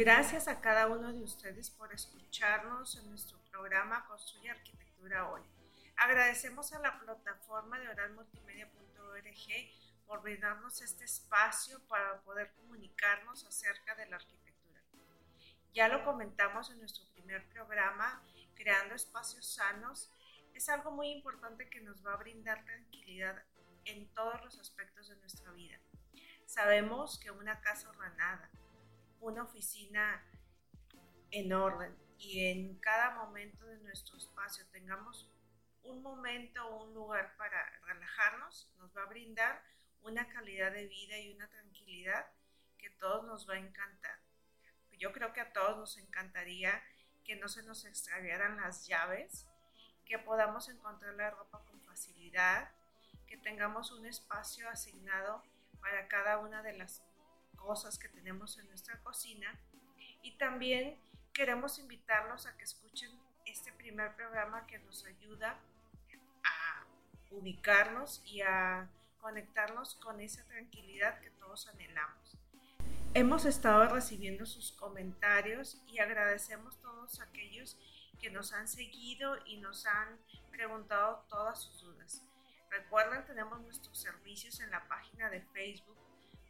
Gracias a cada uno de ustedes por escucharnos en nuestro programa Construye Arquitectura Hoy. Agradecemos a la plataforma de oralmultimedia.org por brindarnos este espacio para poder comunicarnos acerca de la arquitectura. Ya lo comentamos en nuestro primer programa, Creando Espacios Sanos, es algo muy importante que nos va a brindar tranquilidad en todos los aspectos de nuestra vida. Sabemos que una casa ordenada, una oficina en orden y en cada momento de nuestro espacio tengamos un momento o un lugar para relajarnos, nos va a brindar una calidad de vida y una tranquilidad que todos nos va a encantar. Yo creo que a todos nos encantaría que no se nos extraviaran las llaves, que podamos encontrar la ropa con facilidad, que tengamos un espacio asignado para cada una de las cosas que tenemos en nuestra cocina y también queremos invitarlos a que escuchen este primer programa que nos ayuda a ubicarnos y a conectarnos con esa tranquilidad que todos anhelamos. Hemos estado recibiendo sus comentarios y agradecemos todos aquellos que nos han seguido y nos han preguntado todas sus dudas. Recuerden, tenemos nuestros servicios en la página de Facebook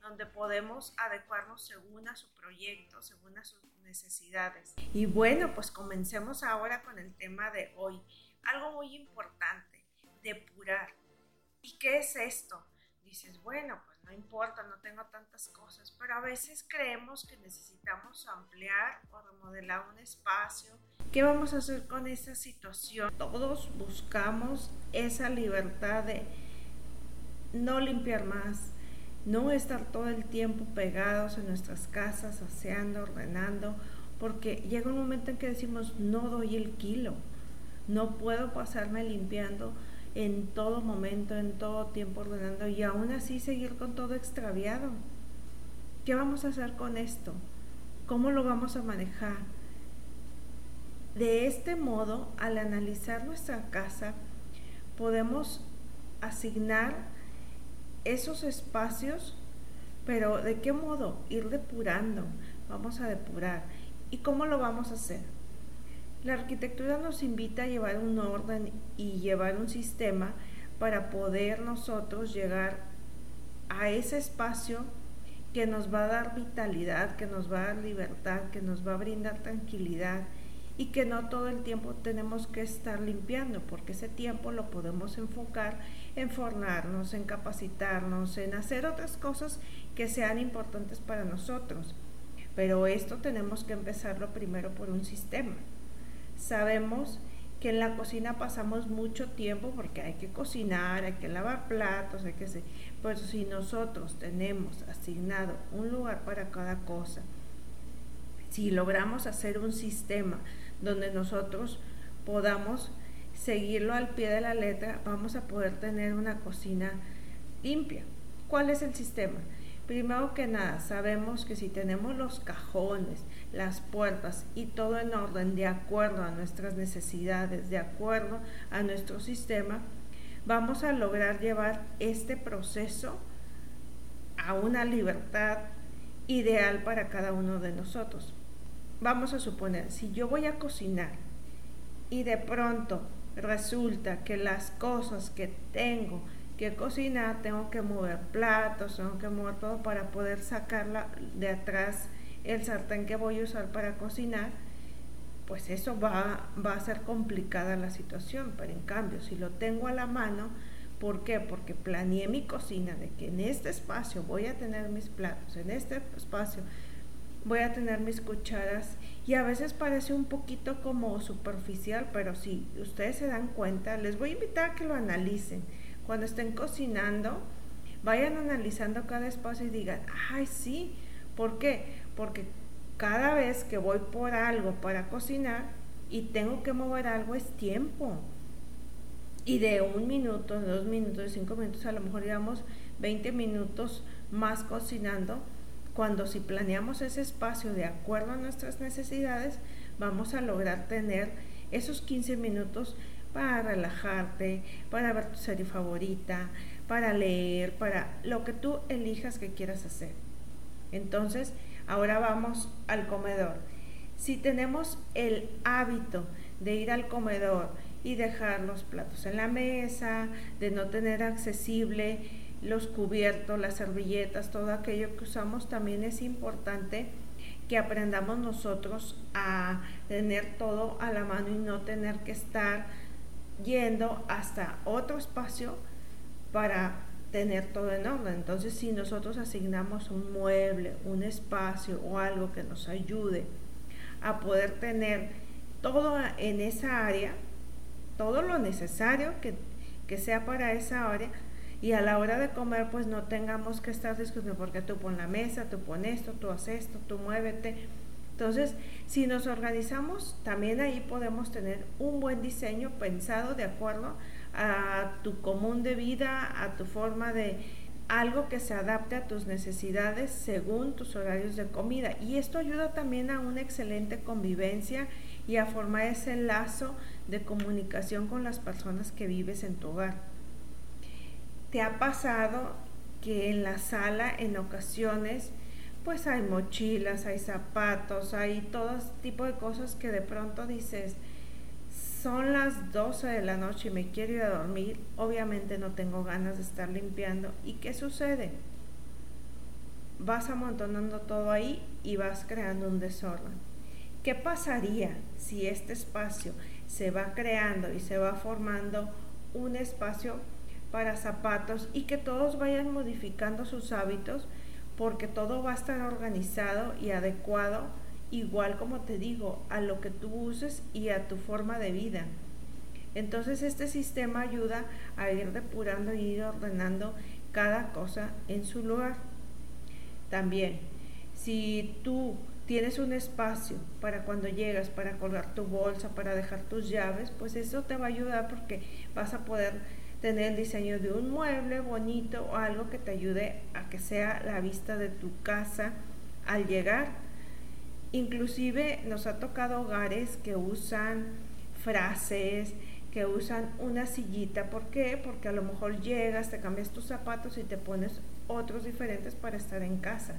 donde podemos adecuarnos según a su proyecto, según a sus necesidades. Y bueno, pues comencemos ahora con el tema de hoy. Algo muy importante, depurar. ¿Y qué es esto? Dices, bueno, pues no importa, no tengo tantas cosas, pero a veces creemos que necesitamos ampliar o remodelar un espacio. ¿Qué vamos a hacer con esa situación? Todos buscamos esa libertad de no limpiar más, no estar todo el tiempo pegados en nuestras casas, aseando, ordenando, porque llega un momento en que decimos, no doy el kilo, no puedo pasarme limpiando en todo momento, en todo tiempo ordenando y aún así seguir con todo extraviado. ¿Qué vamos a hacer con esto? ¿Cómo lo vamos a manejar? De este modo, al analizar nuestra casa, podemos asignar esos espacios, pero ¿de qué modo? Ir depurando. Vamos a depurar. ¿Y cómo lo vamos a hacer? La arquitectura nos invita a llevar un orden y llevar un sistema para poder nosotros llegar a ese espacio que nos va a dar vitalidad, que nos va a dar libertad, que nos va a brindar tranquilidad y que no todo el tiempo tenemos que estar limpiando, porque ese tiempo lo podemos enfocar en formarnos, en capacitarnos, en hacer otras cosas que sean importantes para nosotros. Pero esto tenemos que empezarlo primero por un sistema. Sabemos que en la cocina pasamos mucho tiempo porque hay que cocinar, hay que lavar platos, hay que hacer. Pero si nosotros tenemos asignado un lugar para cada cosa, si logramos hacer un sistema donde nosotros podamos seguirlo al pie de la letra, vamos a poder tener una cocina limpia. ¿Cuál es el sistema? Primero que nada, sabemos que si tenemos los cajones, las puertas y todo en orden de acuerdo a nuestras necesidades, de acuerdo a nuestro sistema, vamos a lograr llevar este proceso a una libertad ideal para cada uno de nosotros vamos a suponer, si yo voy a cocinar y de pronto resulta que las cosas que tengo que cocinar, tengo que mover platos, tengo que mover todo para poder sacarla de atrás el sartén que voy a usar para cocinar, pues eso va, va a ser complicada la situación, pero en cambio, si lo tengo a la mano, ¿por qué? Porque planeé mi cocina de que en este espacio voy a tener mis platos, en este espacio voy a tener mis cucharas y a veces parece un poquito como superficial, pero si ustedes se dan cuenta, les voy a invitar a que lo analicen. Cuando estén cocinando, vayan analizando cada espacio y digan, ay, sí, ¿por qué? Porque cada vez que voy por algo para cocinar y tengo que mover algo es tiempo. Y de un minuto, dos minutos, cinco minutos, a lo mejor llevamos 20 minutos más cocinando cuando si planeamos ese espacio de acuerdo a nuestras necesidades, vamos a lograr tener esos 15 minutos para relajarte, para ver tu serie favorita, para leer, para lo que tú elijas que quieras hacer. Entonces, Ahora vamos al comedor. Si tenemos el hábito de ir al comedor y dejar los platos en la mesa, de no tener accesible los cubiertos, las servilletas, todo aquello que usamos, también es importante que aprendamos nosotros a tener todo a la mano y no tener que estar yendo hasta otro espacio para tener todo en orden. Entonces, si nosotros asignamos un mueble, un espacio o algo que nos ayude a poder tener todo en esa área, todo lo necesario que, que sea para esa área, y a la hora de comer pues no tengamos que estar discutiendo porque tú pon la mesa, tú pon esto, tú haces esto, tú muévete. Entonces, si nos organizamos, también ahí podemos tener un buen diseño pensado de acuerdo a tu común de vida, a tu forma de algo que se adapte a tus necesidades según tus horarios de comida. Y esto ayuda también a una excelente convivencia y a formar ese lazo de comunicación con las personas que vives en tu hogar. ¿Te ha pasado que en la sala en ocasiones pues hay mochilas, hay zapatos, hay todo tipo de cosas que de pronto dices, son las 12 de la noche y me quiero ir a dormir, obviamente no tengo ganas de estar limpiando. ¿Y qué sucede? Vas amontonando todo ahí y vas creando un desorden. ¿Qué pasaría si este espacio se va creando y se va formando un espacio para zapatos y que todos vayan modificando sus hábitos porque todo va a estar organizado y adecuado igual como te digo a lo que tú uses y a tu forma de vida. Entonces este sistema ayuda a ir depurando y ir ordenando cada cosa en su lugar. También, si tú tienes un espacio para cuando llegas, para colgar tu bolsa, para dejar tus llaves, pues eso te va a ayudar porque vas a poder tener el diseño de un mueble bonito o algo que te ayude a que sea la vista de tu casa al llegar. Inclusive nos ha tocado hogares que usan frases, que usan una sillita. ¿Por qué? Porque a lo mejor llegas, te cambias tus zapatos y te pones otros diferentes para estar en casa.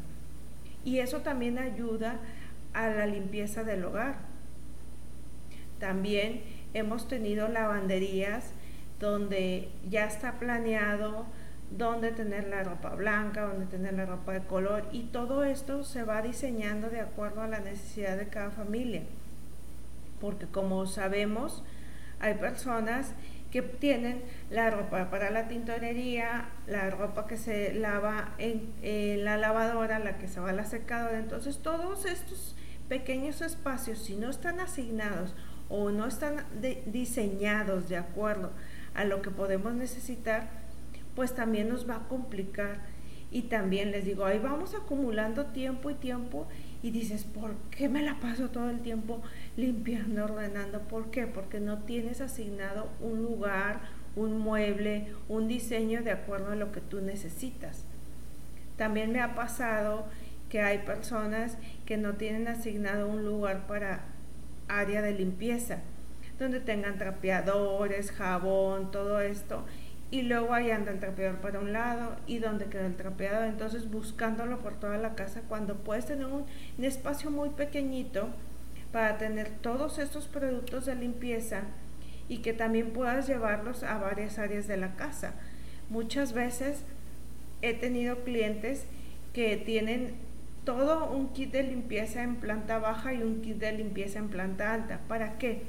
Y eso también ayuda a la limpieza del hogar. También hemos tenido lavanderías donde ya está planeado dónde tener la ropa blanca, dónde tener la ropa de color y todo esto se va diseñando de acuerdo a la necesidad de cada familia. Porque como sabemos, hay personas que tienen la ropa para la tintorería, la ropa que se lava en, la lavadora, la que se va a la secadora. Entonces todos estos pequeños espacios, si no están asignados o no están diseñados de acuerdo a lo que podemos necesitar, pues también nos va a complicar. Y también les digo, ahí vamos acumulando tiempo y tiempo y dices, ¿por qué me la paso todo el tiempo limpiando, ordenando? ¿Por qué? Porque no tienes asignado un lugar, un mueble, un diseño de acuerdo a lo que tú necesitas. También me ha pasado que hay personas que no tienen asignado un lugar para área de limpieza donde tengan trapeadores, jabón, todo esto. Y luego ahí anda el trapeador para un lado y donde queda el trapeador. Entonces buscándolo por toda la casa cuando puedes tener un, un espacio muy pequeñito para tener todos estos productos de limpieza y que también puedas llevarlos a varias áreas de la casa. Muchas veces he tenido clientes que tienen todo un kit de limpieza en planta baja y un kit de limpieza en planta alta. ¿Para qué?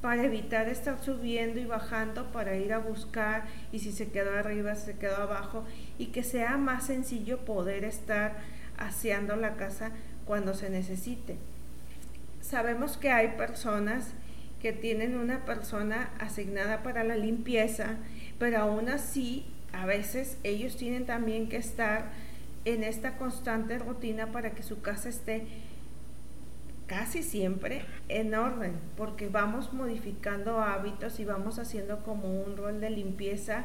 Para evitar estar subiendo y bajando para ir a buscar y si se quedó arriba, se quedó abajo y que sea más sencillo poder estar aseando la casa cuando se necesite. Sabemos que hay personas que tienen una persona asignada para la limpieza, pero aún así a veces ellos tienen también que estar en esta constante rutina para que su casa esté casi siempre en orden, porque vamos modificando hábitos y vamos haciendo como un rol de limpieza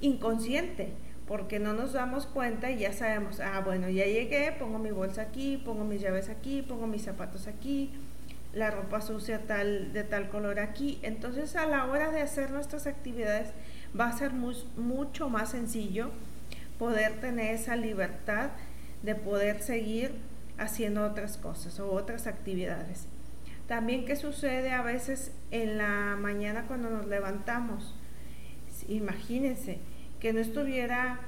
inconsciente, porque no nos damos cuenta y ya sabemos, ah, bueno, ya llegué, pongo mi bolsa aquí, pongo mis llaves aquí, pongo mis zapatos aquí, la ropa sucia tal, de tal color aquí. Entonces a la hora de hacer nuestras actividades va a ser mucho más sencillo poder tener esa libertad de poder seguir haciendo otras cosas o otras actividades. También qué sucede a veces en la mañana cuando nos levantamos. Imagínense que no estuviera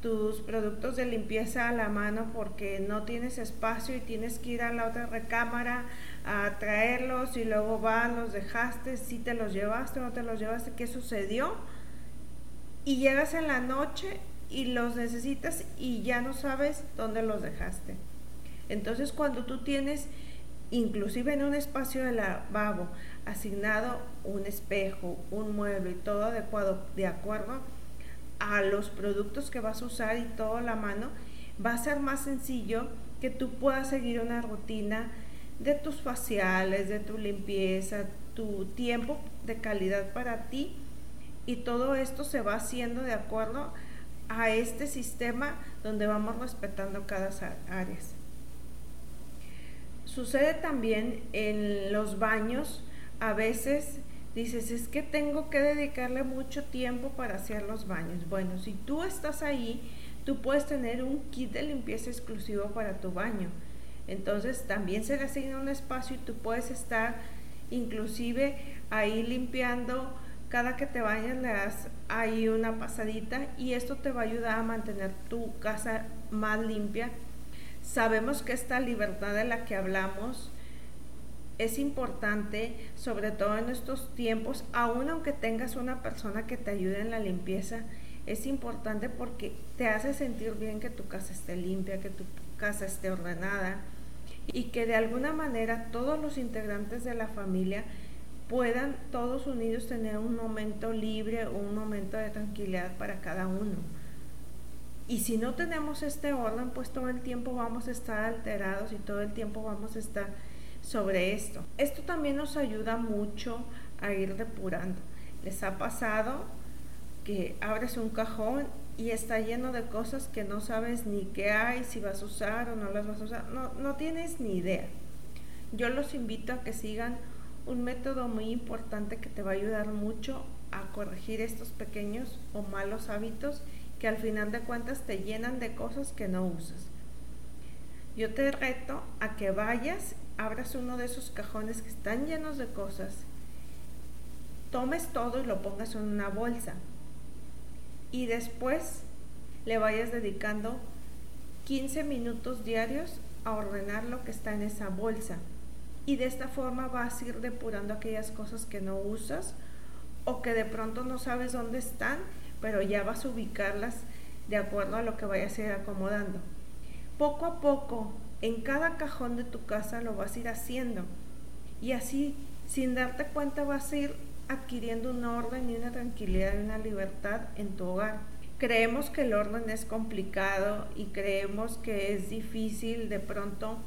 tus productos de limpieza a la mano porque no tienes espacio y tienes que ir a la otra recámara a traerlos y luego van, los dejaste, si te los llevaste o no te los llevaste, qué sucedió. Y llegas en la noche y los necesitas y ya no sabes dónde los dejaste. Entonces cuando tú tienes, inclusive en un espacio de lavabo, asignado un espejo, un mueble y todo adecuado, de acuerdo a los productos que vas a usar y todo la mano, va a ser más sencillo que tú puedas seguir una rutina de tus faciales, de tu limpieza, tu tiempo de calidad para ti y todo esto se va haciendo de acuerdo a este sistema donde vamos respetando cada áreas. Sucede también en los baños, a veces dices, es que tengo que dedicarle mucho tiempo para hacer los baños. Bueno, si tú estás ahí, tú puedes tener un kit de limpieza exclusivo para tu baño. Entonces también se le asigna un espacio y tú puedes estar inclusive ahí limpiando cada que te bañas le das ahí una pasadita y esto te va a ayudar a mantener tu casa más limpia. Sabemos que esta libertad de la que hablamos es importante, sobre todo en estos tiempos, aun aunque tengas una persona que te ayude en la limpieza, es importante porque te hace sentir bien que tu casa esté limpia, que tu casa esté ordenada y que de alguna manera todos los integrantes de la familia puedan todos unidos tener un momento libre o un momento de tranquilidad para cada uno. Y si no tenemos este orden, pues todo el tiempo vamos a estar alterados y todo el tiempo vamos a estar sobre esto. Esto también nos ayuda mucho a ir depurando. ¿Les ha pasado que abres un cajón y está lleno de cosas que no sabes ni qué hay, si vas a usar o no las vas a usar? No, no tienes ni idea. Yo los invito a que sigan un método muy importante que te va a ayudar mucho a corregir estos pequeños o malos hábitos que al final de cuentas te llenan de cosas que no usas. Yo te reto a que vayas, abras uno de esos cajones que están llenos de cosas, tomes todo y lo pongas en una bolsa y después le vayas dedicando 15 minutos diarios a ordenar lo que está en esa bolsa y de esta forma vas a ir depurando aquellas cosas que no usas o que de pronto no sabes dónde están, pero ya vas a ubicarlas de acuerdo a lo que vayas a ir acomodando. Poco a poco, en cada cajón de tu casa lo vas a ir haciendo y así, sin darte cuenta, vas a ir adquiriendo un orden y una tranquilidad y una libertad en tu hogar. Creemos que el orden es complicado y creemos que es difícil de pronto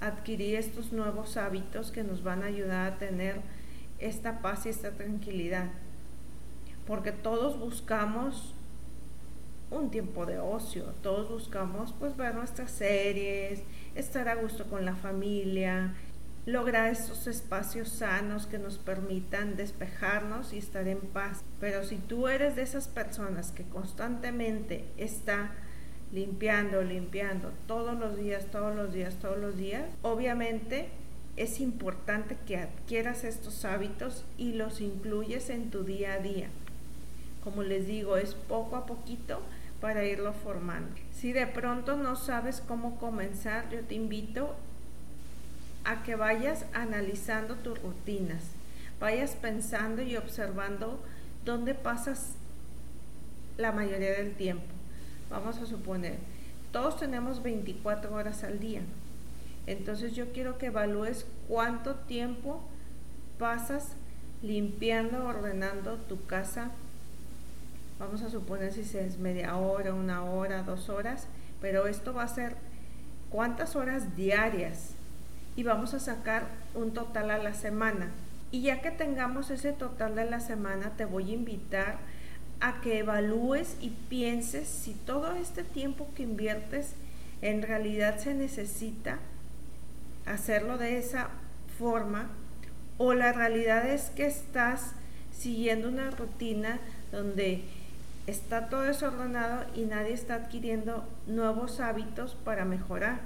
adquirir estos nuevos hábitos que nos van a ayudar a tener esta paz y esta tranquilidad. Porque todos buscamos un tiempo de ocio, todos buscamos pues ver nuestras series, estar a gusto con la familia, lograr estos espacios sanos que nos permitan despejarnos y estar en paz. Pero si tú eres de esas personas que constantemente está limpiando, limpiando todos los días, todos los días, todos los días, obviamente es importante que adquieras estos hábitos y los incluyes en tu día a día. Como les digo, es poco a poquito para irlo formando. Si de pronto no sabes cómo comenzar, yo te invito a que vayas analizando tus rutinas, vayas pensando y observando dónde pasas la mayoría del tiempo Vamos a suponer, todos tenemos 24 horas al día. Entonces yo quiero que evalúes cuánto tiempo pasas limpiando, ordenando tu casa. Vamos a suponer si es media hora, una hora, dos horas, pero esto va a ser cuántas horas diarias y vamos a sacar un total a la semana. Y ya que tengamos ese total de la semana, te voy a invitar a que evalúes y pienses si todo este tiempo que inviertes en realidad se necesita hacerlo de esa forma o la realidad es que estás siguiendo una rutina donde está todo desordenado y nadie está adquiriendo nuevos hábitos para mejorar.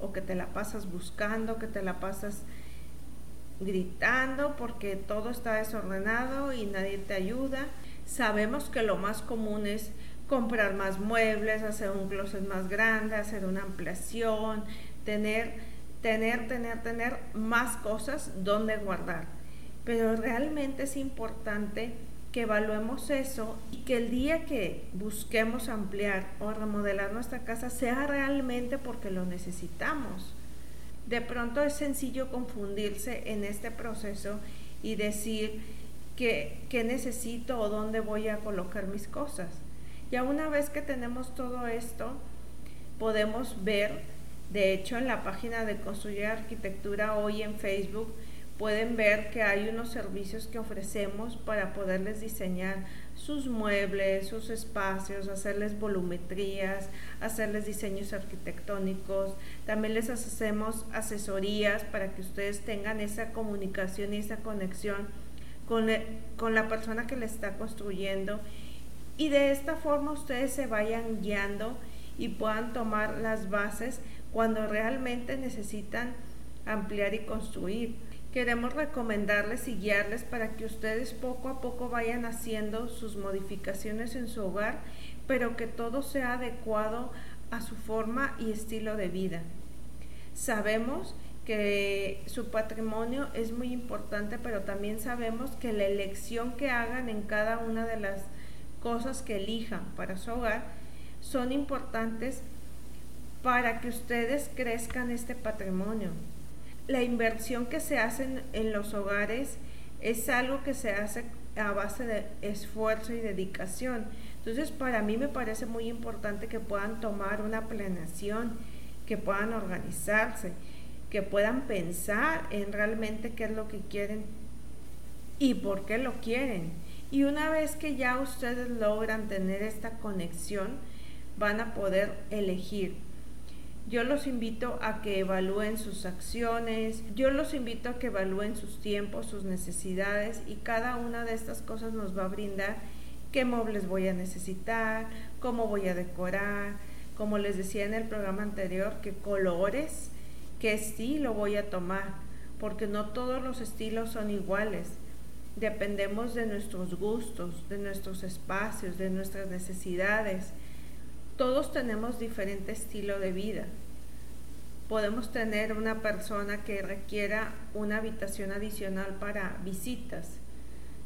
o que te la pasas buscando, que te la pasas gritando porque todo está desordenado y nadie te ayuda. Sabemos que lo más común es comprar más muebles, hacer un closet más grande, hacer una ampliación, tener, tener, tener, tener más cosas donde guardar. Pero realmente es importante que evaluemos eso y que el día que busquemos ampliar o remodelar nuestra casa sea realmente porque lo necesitamos. De pronto es sencillo confundirse en este proceso y decir que, necesito o dónde voy a colocar mis cosas. Ya una vez que tenemos todo esto, podemos ver, de hecho en la página de Construir Arquitectura hoy en Facebook, pueden ver que hay unos servicios que ofrecemos para poderles diseñar sus muebles, sus espacios, hacerles volumetrías, hacerles diseños arquitectónicos. También les hacemos asesorías para que ustedes tengan esa comunicación y esa conexión con, con la persona que le está construyendo. Y de esta forma ustedes se vayan guiando y puedan tomar las bases cuando realmente necesitan ampliar y construir Queremos recomendarles y guiarles para que ustedes poco a poco vayan haciendo sus modificaciones en su hogar, pero que todo sea adecuado a su forma y estilo de vida. Sabemos que su patrimonio es muy importante, pero también sabemos que la elección que hagan en cada una de las cosas que elijan para su hogar son importantes para que ustedes crezcan este patrimonio la inversión que se hace en, los hogares es algo que se hace a base de esfuerzo y dedicación. Entonces, para mí me parece muy importante que puedan tomar una planeación, que puedan organizarse, que puedan pensar en realmente qué es lo que quieren y por qué lo quieren. Y una vez que ya ustedes logran tener esta conexión, van a poder elegir yo los invito a que evalúen sus acciones, yo los invito a que evalúen sus tiempos, sus necesidades y cada una de estas cosas nos va a brindar qué muebles voy a necesitar, cómo voy a decorar, como les decía en el programa anterior, qué colores, qué estilo voy a tomar, porque no todos los estilos son iguales. Dependemos de nuestros gustos, de nuestros espacios, de nuestras necesidades todos tenemos diferente estilo de vida. Podemos tener una persona que requiera una habitación adicional para visitas.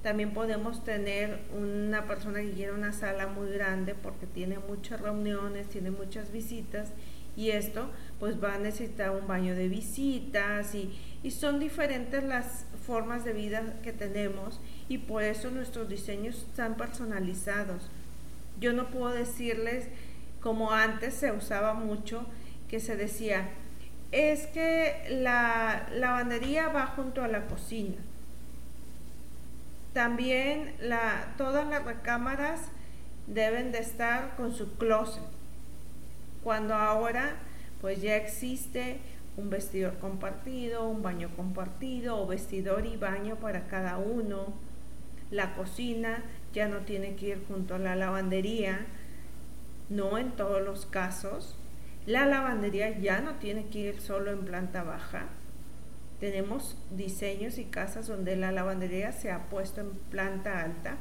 También podemos tener una persona que quiere una sala muy grande porque tiene muchas reuniones, tiene muchas visitas y esto pues va a necesitar un baño de visitas y, y son diferentes las formas de vida que tenemos y por eso nuestros diseños están personalizados. Yo no puedo decirles como antes se usaba mucho, que se decía, es que la lavandería va junto a la cocina. También la, todas las recámaras deben de estar con su closet. Cuando ahora pues ya existe un vestidor compartido, un baño compartido o vestidor y baño para cada uno. La cocina ya no tiene que ir junto a la lavandería, no en todos los casos. La lavandería ya no tiene que ir solo en planta baja. Tenemos diseños y casas donde la lavandería se ha puesto en planta alta.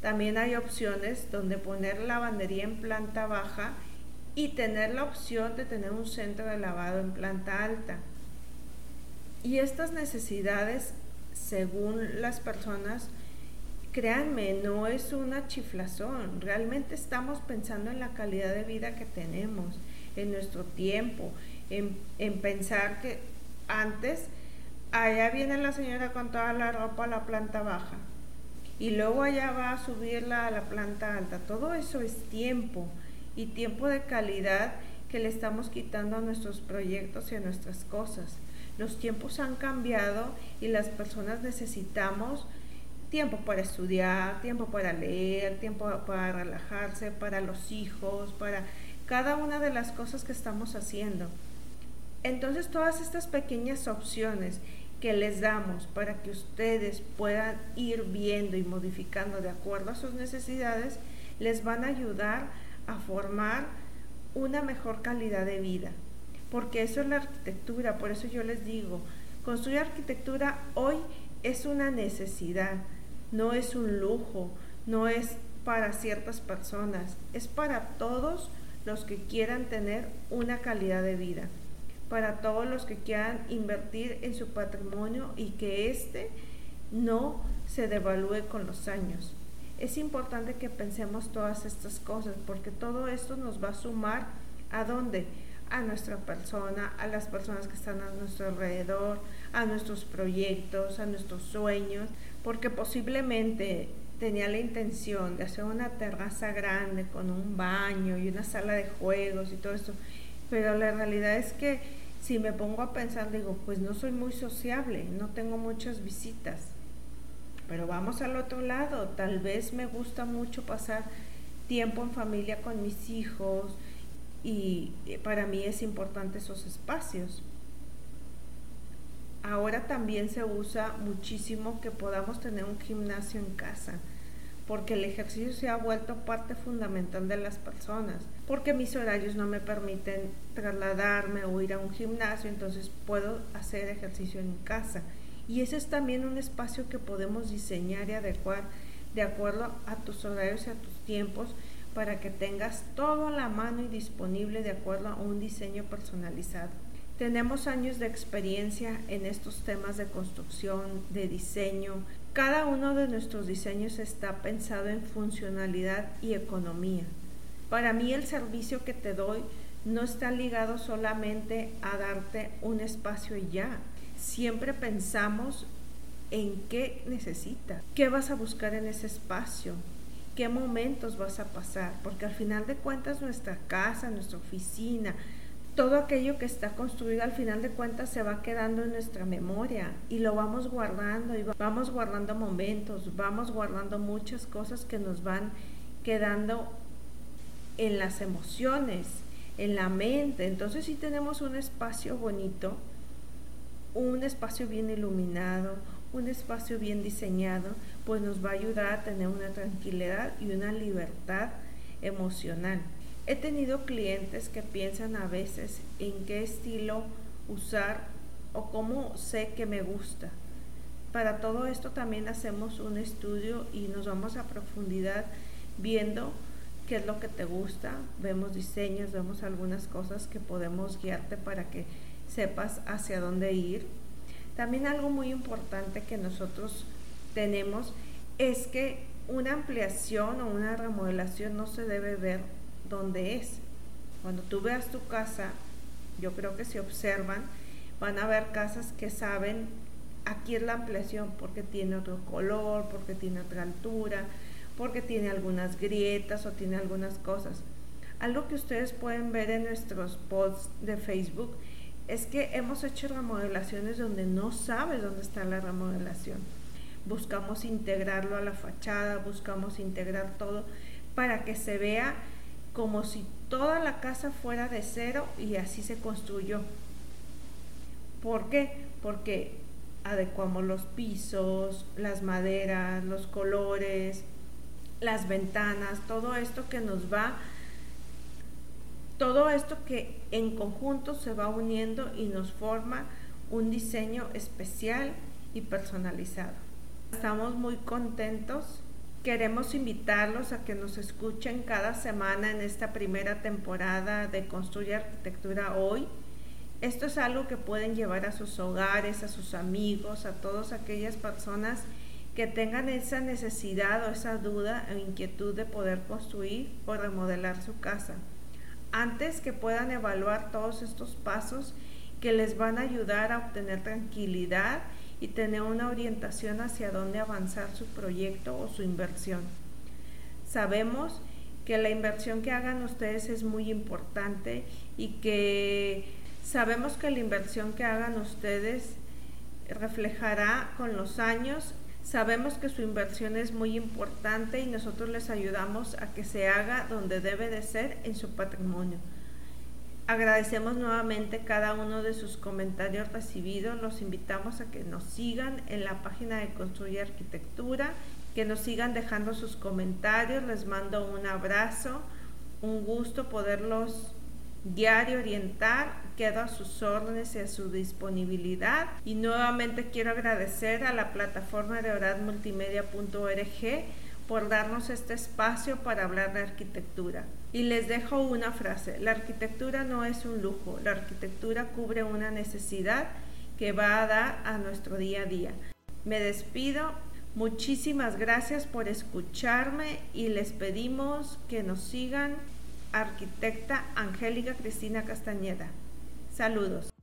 También hay opciones donde poner lavandería en planta baja y tener la opción de tener un centro de lavado en planta alta. Y estas necesidades, según las personas, créanme, no es una chiflazón, realmente estamos pensando en la calidad de vida que tenemos, en nuestro tiempo, en, pensar que antes allá viene la señora con toda la ropa a la planta baja y luego allá va a subirla a la planta alta. Todo eso es tiempo y tiempo de calidad que le estamos quitando a nuestros proyectos y a nuestras cosas. Los tiempos han cambiado y las personas necesitamos tiempo para estudiar, tiempo para leer, tiempo para relajarse, para los hijos, para cada una de las cosas que estamos haciendo. Entonces todas estas pequeñas opciones que les damos para que ustedes puedan ir viendo y modificando de acuerdo a sus necesidades, les van a ayudar a formar una mejor calidad de vida. porque eso es la arquitectura, por eso yo les digo, construir arquitectura hoy es una necesidad, no es un lujo, no es para ciertas personas, es para todos los que quieran tener una calidad de vida, para todos los que quieran invertir en su patrimonio y que éste no se devalúe con los años. Es importante que pensemos todas estas cosas porque todo esto nos va a sumar a dónde? A nuestra persona, a las personas que están a nuestro alrededor, a nuestros proyectos, a nuestros sueños, porque posiblemente tenía la intención de hacer una terraza grande con un baño y una sala de juegos y todo esto, pero la realidad es que si me pongo a pensar, digo, pues no soy muy sociable, no tengo muchas visitas, pero vamos al otro lado, tal vez me gusta mucho pasar tiempo en familia con mis hijos y para mí es importante esos espacios. Ahora también se usa muchísimo que podamos tener un gimnasio en casa, porque el ejercicio se ha vuelto parte fundamental de las personas, porque mis horarios no me permiten trasladarme o ir a un gimnasio, entonces puedo hacer ejercicio en casa. Y ese es también un espacio que podemos diseñar y adecuar de acuerdo a tus horarios y a tus tiempos para que tengas todo a la mano y disponible de acuerdo a un diseño personalizado. Tenemos años de experiencia en estos temas de construcción, de diseño. Cada uno de nuestros diseños está pensado en funcionalidad y economía. Para mí el servicio que te doy no está ligado solamente a darte un espacio y ya. Siempre pensamos en qué necesitas, qué vas a buscar en ese espacio, qué momentos vas a pasar, porque al final de cuentas nuestra casa, nuestra oficina, todo aquello que está construido al final de cuentas se va quedando en nuestra memoria y lo vamos guardando y vamos guardando momentos, vamos guardando muchas cosas que nos van quedando en las emociones, en la mente. Entonces si tenemos un espacio bonito, un espacio bien iluminado, un espacio bien diseñado, pues nos va a ayudar a tener una tranquilidad y una libertad emocional. He tenido clientes que piensan a veces en qué estilo usar o cómo sé que me gusta. Para todo esto también hacemos un estudio y nos vamos a profundidad viendo qué es lo que te gusta, vemos diseños, vemos algunas cosas que podemos guiarte para que sepas hacia dónde ir. También algo muy importante que nosotros tenemos es que una ampliación o una remodelación no se debe ver donde es. Cuando tú veas tu casa, yo creo que si observan, van a ver casas que saben aquí es la ampliación porque tiene otro color, porque tiene otra altura, porque tiene algunas grietas o tiene algunas cosas. Algo que ustedes pueden ver en nuestros posts de Facebook es que hemos hecho remodelaciones donde no sabes dónde está la remodelación. Buscamos integrarlo a la fachada, buscamos integrar todo para que se vea como si toda la casa fuera de cero y así se construyó. ¿Por qué? Porque adecuamos los pisos, las maderas, los colores, las ventanas, todo esto que nos va, todo esto que en conjunto se va uniendo y nos forma un diseño especial y personalizado. Estamos muy contentos Queremos invitarlos a que nos escuchen cada semana en esta primera temporada de Construye Arquitectura Hoy. Esto es algo que pueden llevar a sus hogares, a sus amigos, a todas aquellas personas que tengan esa necesidad o esa duda o inquietud de poder construir o remodelar su casa. Antes que puedan evaluar todos estos pasos que les van a ayudar a obtener tranquilidad y tener una orientación hacia dónde avanzar su proyecto o su inversión. Sabemos que la inversión que hagan ustedes es muy importante y que sabemos que la inversión que hagan ustedes reflejará con los años. Sabemos que su inversión es muy importante y nosotros les ayudamos a que se haga donde debe de ser en su patrimonio. Agradecemos nuevamente cada uno de sus comentarios recibidos. Los invitamos a que nos sigan en la página de Construye Arquitectura, que nos sigan dejando sus comentarios. Les mando un abrazo, un gusto poderlos guiar y orientar. Quedo a sus órdenes y a su disponibilidad. Y nuevamente quiero agradecer a la plataforma de oradmultimedia.org por darnos este espacio para hablar de arquitectura. Y les dejo una frase, la arquitectura no es un lujo, la arquitectura cubre una necesidad que va a dar a nuestro día a día. Me despido, muchísimas gracias por escucharme y les pedimos que nos sigan arquitecta Angélica Cristina Castañeda. Saludos.